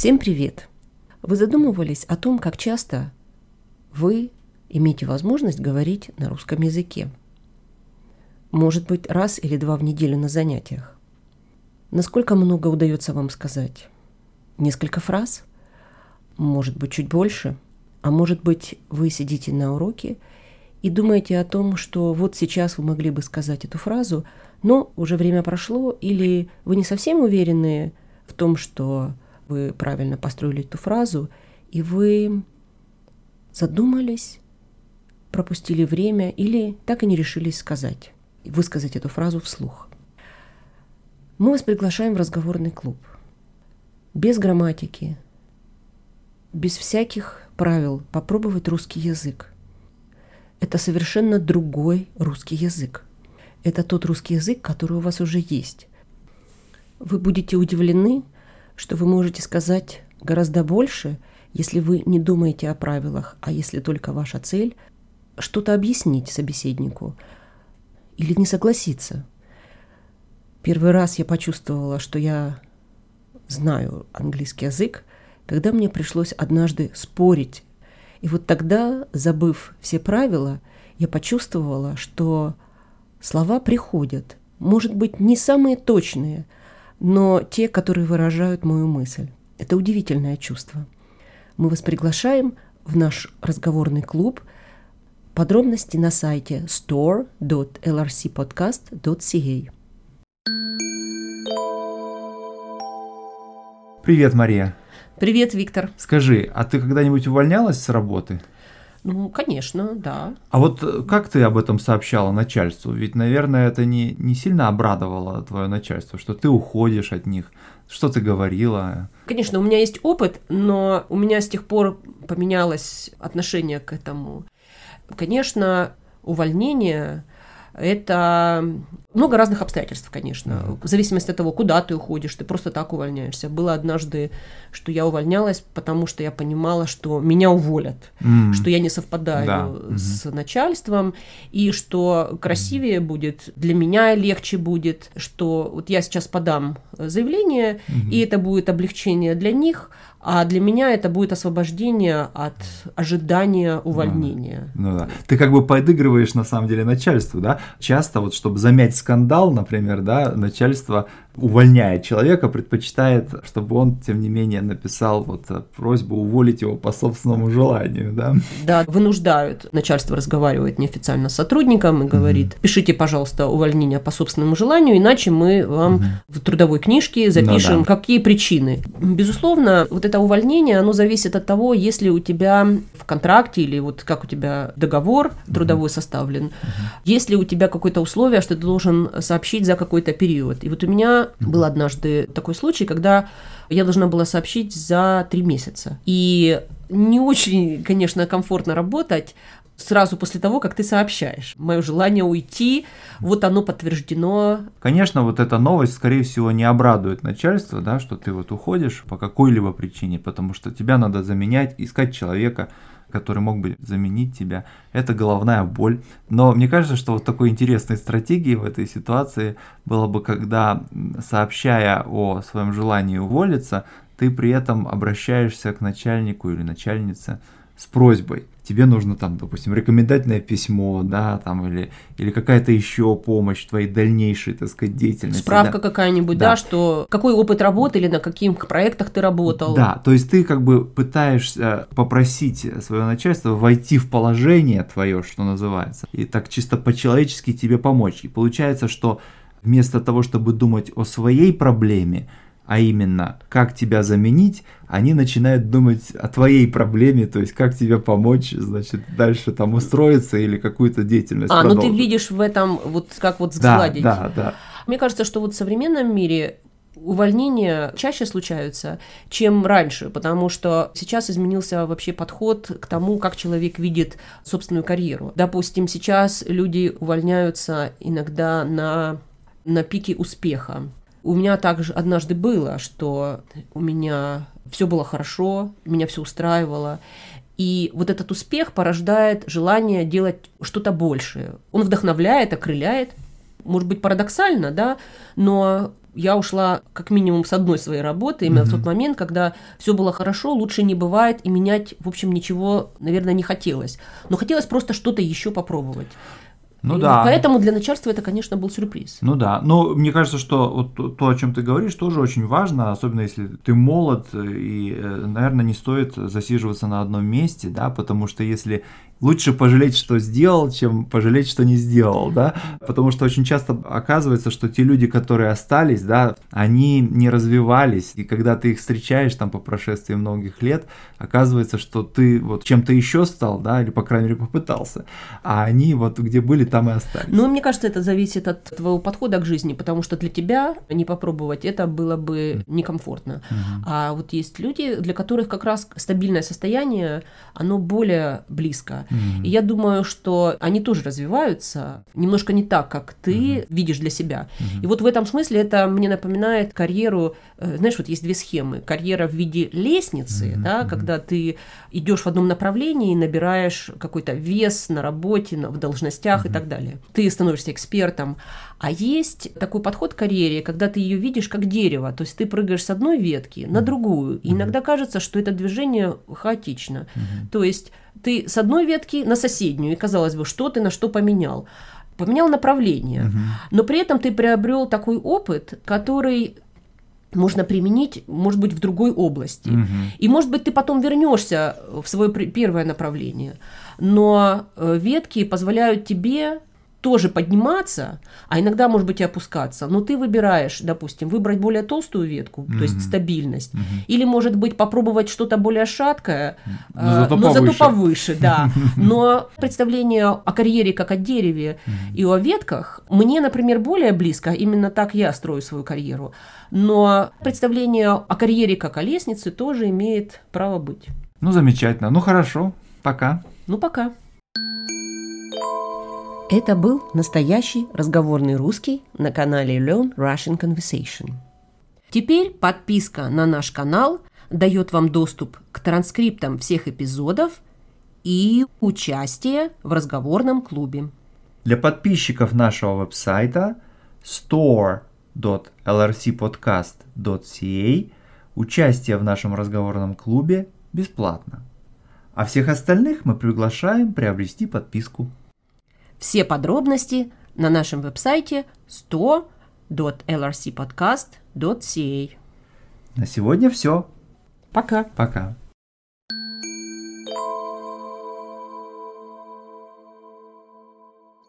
Всем привет! Вы задумывались о том, как часто вы имеете возможность говорить на русском языке? Может быть, раз или два в неделю на занятиях? Насколько много удается вам сказать? Несколько фраз? Может быть, чуть больше? А может быть, вы сидите на уроке и думаете о том, что вот сейчас вы могли бы сказать эту фразу, но уже время прошло, или вы не совсем уверены в том, что вы правильно построили эту фразу, и вы задумались, пропустили время или так и не решились сказать, высказать эту фразу вслух. Мы вас приглашаем в разговорный клуб. Без грамматики, без всяких правил попробовать русский язык. Это совершенно другой русский язык. Это тот русский язык, который у вас уже есть. Вы будете удивлены, что вы можете сказать гораздо больше, если вы не думаете о правилах, а если только ваша цель – что-то объяснить собеседнику или не согласиться. Первый раз я почувствовала, что я знаю английский язык, когда мне пришлось однажды спорить. И вот тогда, забыв все правила, я почувствовала, что слова приходят, может быть, не самые точные – но те, которые выражают мою мысль. Это удивительное чувство. Мы вас приглашаем в наш разговорный клуб. Подробности на сайте store.lrcpodcast.ca. Привет, Мария. Привет, Виктор. Скажи, а ты когда-нибудь увольнялась с работы? Ну, конечно, да. А вот э, как ты об этом сообщала начальству? Ведь, наверное, это не, не сильно обрадовало твое начальство, что ты уходишь от них. Что ты говорила? Конечно, у меня есть опыт, но у меня с тех пор поменялось отношение к этому. Конечно, увольнение это много разных обстоятельств, конечно. Mm-hmm. В зависимости от того, куда ты уходишь, ты просто так увольняешься. Было однажды, что я увольнялась, потому что я понимала, что меня уволят, mm-hmm. что я не совпадаю да. mm-hmm. с начальством, и что красивее mm-hmm. будет, для меня легче будет, что вот я сейчас подам заявление, mm-hmm. и это будет облегчение для них, а для меня это будет освобождение от ожидания увольнения. Ну, ну да. Ты как бы подыгрываешь на самом деле начальству, да? Часто вот чтобы замять скандал, например, да, начальство увольняет человека, предпочитает, чтобы он, тем не менее, написал вот э, просьбу уволить его по собственному желанию, да? Да, вынуждают. Начальство разговаривает неофициально с сотрудником и говорит, угу. пишите, пожалуйста, увольнение по собственному желанию, иначе мы вам угу. в трудовой книжке запишем, ну, да. какие причины. Безусловно, вот это увольнение, оно зависит от того, если у тебя в контракте или вот как у тебя договор трудовой угу. составлен, угу. если у тебя какое-то условие, что ты должен сообщить за какой-то период. И вот у меня был однажды такой случай, когда я должна была сообщить за три месяца. И не очень, конечно, комфортно работать сразу после того, как ты сообщаешь. Мое желание уйти, вот оно подтверждено. Конечно, вот эта новость, скорее всего, не обрадует начальство, да, что ты вот уходишь по какой-либо причине, потому что тебя надо заменять, искать человека, который мог бы заменить тебя. Это головная боль. Но мне кажется, что вот такой интересной стратегией в этой ситуации было бы, когда, сообщая о своем желании уволиться, ты при этом обращаешься к начальнику или начальнице с просьбой тебе нужно там, допустим, рекомендательное письмо, да, там, или, или какая-то еще помощь в твоей дальнейшей, так сказать, деятельности. Справка да. какая-нибудь, да. да, что какой опыт работы или на каких проектах ты работал. Да, то есть ты как бы пытаешься попросить свое начальство войти в положение твое, что называется, и так чисто по-человечески тебе помочь. И получается, что вместо того, чтобы думать о своей проблеме, а именно, как тебя заменить, они начинают думать о твоей проблеме, то есть как тебе помочь, значит, дальше там устроиться или какую-то деятельность А, продолжить. ну ты видишь в этом вот как вот сгладить. Да, да, да. Мне кажется, что вот в современном мире увольнения чаще случаются, чем раньше, потому что сейчас изменился вообще подход к тому, как человек видит собственную карьеру. Допустим, сейчас люди увольняются иногда на, на пике успеха. У меня также однажды было, что у меня все было хорошо, меня все устраивало. И вот этот успех порождает желание делать что-то большее. Он вдохновляет, окрыляет. Может быть, парадоксально, да, но я ушла как минимум с одной своей работы, именно в тот момент, когда все было хорошо, лучше не бывает, и менять, в общем, ничего, наверное, не хотелось. Но хотелось просто что-то еще попробовать. Ну И да. Поэтому для начальства это, конечно, был сюрприз. Ну да, но мне кажется, что вот то- то, о чем ты говоришь, тоже очень важно, особенно если ты молод, и, э, наверное, не стоит засиживаться на одном месте, да, потому что если лучше пожалеть, что сделал, чем пожалеть, что не сделал, да, потому что очень часто оказывается, что те люди, которые остались, да, они не развивались, и когда ты их встречаешь там по прошествии многих лет, оказывается, что ты вот чем-то еще стал, да, или по крайней мере попытался, а они вот где были, там и остались. Но мне кажется, это зависит от твоего подхода к жизни, потому что для тебя не попробовать это было бы некомфортно. А вот есть люди, для которых как раз стабильное состояние, оно более близко. И я думаю, что они тоже развиваются немножко не так, как ты видишь для себя. И вот в этом смысле это мне напоминает карьеру, э, знаешь, вот есть две схемы. Карьера в виде лестницы, да, когда ты идешь в одном направлении и набираешь какой-то вес на работе, на, в должностях и так далее. Ты становишься экспертом. А есть такой подход к карьере, когда ты ее видишь как дерево, то есть ты прыгаешь с одной ветки на другую. И иногда кажется, что это движение хаотично. То есть ты с одной ветки на соседнюю, и казалось бы, что ты на что поменял. Поменял направление, но при этом ты приобрел такой опыт, который можно применить, может быть, в другой области. И, может быть, ты потом вернешься в свое первое направление. Но э, ветки позволяют тебе тоже подниматься, а иногда, может быть, и опускаться. Но ты выбираешь, допустим, выбрать более толстую ветку, то есть стабильность, или, может быть, попробовать что-то более шаткое, Но э, зато но зато повыше. повыше, да. Но представление о карьере как о дереве и о ветках мне, например, более близко. Именно так я строю свою карьеру. Но представление о карьере как о лестнице тоже имеет право быть. Ну, замечательно. Ну, хорошо. Пока. Ну, пока. Это был настоящий разговорный русский на канале Learn Russian Conversation. Теперь подписка на наш канал дает вам доступ к транскриптам всех эпизодов и участие в разговорном клубе. Для подписчиков нашего веб-сайта store.lrcpodcast.ca участие в нашем разговорном клубе бесплатно. А всех остальных мы приглашаем приобрести подписку. Все подробности на нашем веб-сайте 100.lrcpodcast.ca. На сегодня все. Пока. Пока.